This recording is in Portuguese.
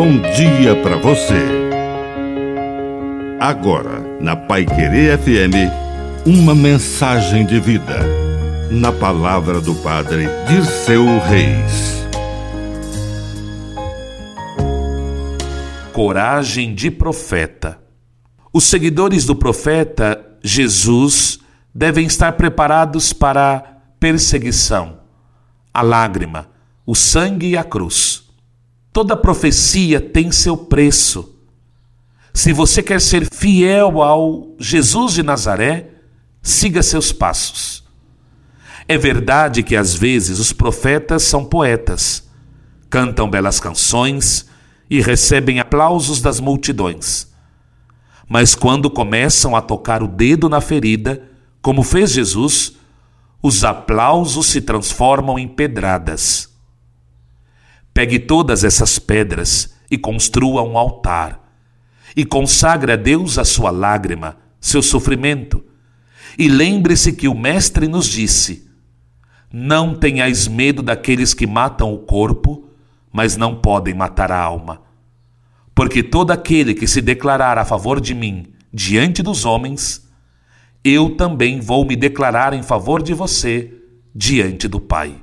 bom dia para você. Agora, na Pai Querer FM, uma mensagem de vida. Na palavra do Padre de seu Reis. Coragem de profeta. Os seguidores do profeta Jesus devem estar preparados para a perseguição, a lágrima, o sangue e a cruz. Toda profecia tem seu preço. Se você quer ser fiel ao Jesus de Nazaré, siga seus passos. É verdade que às vezes os profetas são poetas, cantam belas canções e recebem aplausos das multidões. Mas quando começam a tocar o dedo na ferida, como fez Jesus, os aplausos se transformam em pedradas. Pegue todas essas pedras e construa um altar, e consagre a Deus a sua lágrima, seu sofrimento, e lembre-se que o Mestre nos disse: Não tenhais medo daqueles que matam o corpo, mas não podem matar a alma. Porque todo aquele que se declarar a favor de mim diante dos homens, eu também vou me declarar em favor de você diante do Pai.